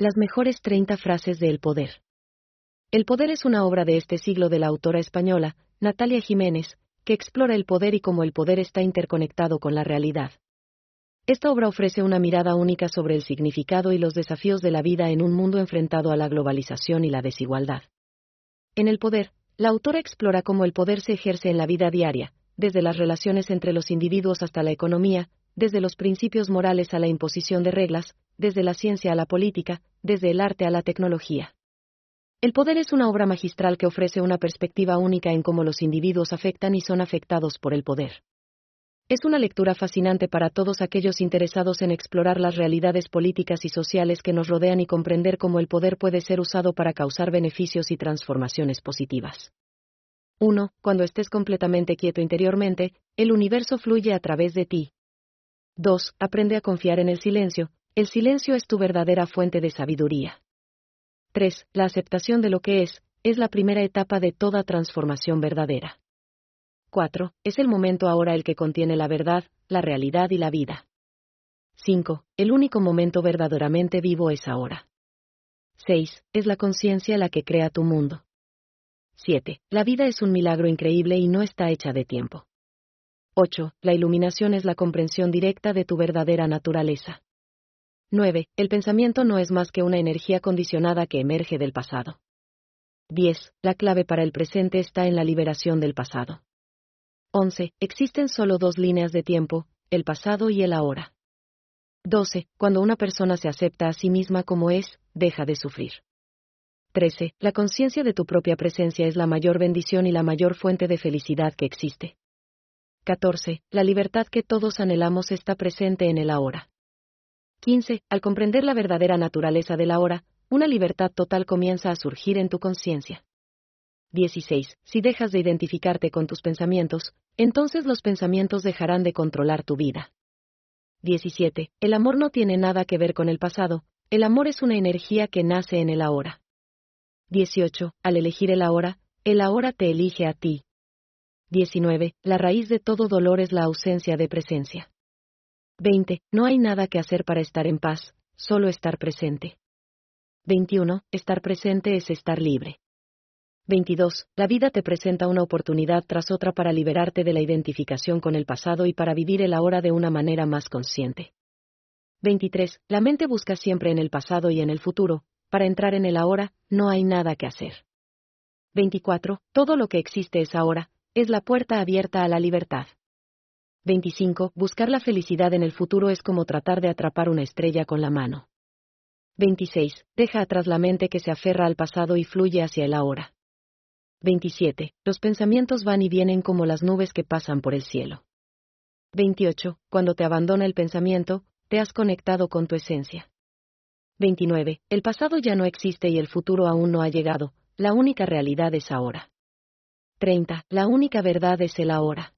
Las mejores 30 frases de El Poder. El Poder es una obra de este siglo de la autora española, Natalia Jiménez, que explora el poder y cómo el poder está interconectado con la realidad. Esta obra ofrece una mirada única sobre el significado y los desafíos de la vida en un mundo enfrentado a la globalización y la desigualdad. En el poder, la autora explora cómo el poder se ejerce en la vida diaria, desde las relaciones entre los individuos hasta la economía, desde los principios morales a la imposición de reglas, desde la ciencia a la política, desde el arte a la tecnología. El poder es una obra magistral que ofrece una perspectiva única en cómo los individuos afectan y son afectados por el poder. Es una lectura fascinante para todos aquellos interesados en explorar las realidades políticas y sociales que nos rodean y comprender cómo el poder puede ser usado para causar beneficios y transformaciones positivas. 1. Cuando estés completamente quieto interiormente, el universo fluye a través de ti. 2. Aprende a confiar en el silencio, el silencio es tu verdadera fuente de sabiduría. 3. La aceptación de lo que es, es la primera etapa de toda transformación verdadera. 4. Es el momento ahora el que contiene la verdad, la realidad y la vida. 5. El único momento verdaderamente vivo es ahora. 6. Es la conciencia la que crea tu mundo. 7. La vida es un milagro increíble y no está hecha de tiempo. 8. La iluminación es la comprensión directa de tu verdadera naturaleza. 9. El pensamiento no es más que una energía condicionada que emerge del pasado. 10. La clave para el presente está en la liberación del pasado. 11. Existen solo dos líneas de tiempo, el pasado y el ahora. 12. Cuando una persona se acepta a sí misma como es, deja de sufrir. 13. La conciencia de tu propia presencia es la mayor bendición y la mayor fuente de felicidad que existe. 14. La libertad que todos anhelamos está presente en el ahora. 15. Al comprender la verdadera naturaleza de la hora, una libertad total comienza a surgir en tu conciencia. 16. Si dejas de identificarte con tus pensamientos, entonces los pensamientos dejarán de controlar tu vida. 17. El amor no tiene nada que ver con el pasado, el amor es una energía que nace en el ahora. 18. Al elegir el ahora, el ahora te elige a ti. 19. La raíz de todo dolor es la ausencia de presencia. 20. No hay nada que hacer para estar en paz, solo estar presente. 21. Estar presente es estar libre. 22. La vida te presenta una oportunidad tras otra para liberarte de la identificación con el pasado y para vivir el ahora de una manera más consciente. 23. La mente busca siempre en el pasado y en el futuro, para entrar en el ahora, no hay nada que hacer. 24. Todo lo que existe es ahora, es la puerta abierta a la libertad. 25. Buscar la felicidad en el futuro es como tratar de atrapar una estrella con la mano. 26. Deja atrás la mente que se aferra al pasado y fluye hacia el ahora. 27. Los pensamientos van y vienen como las nubes que pasan por el cielo. 28. Cuando te abandona el pensamiento, te has conectado con tu esencia. 29. El pasado ya no existe y el futuro aún no ha llegado, la única realidad es ahora. 30. La única verdad es el ahora.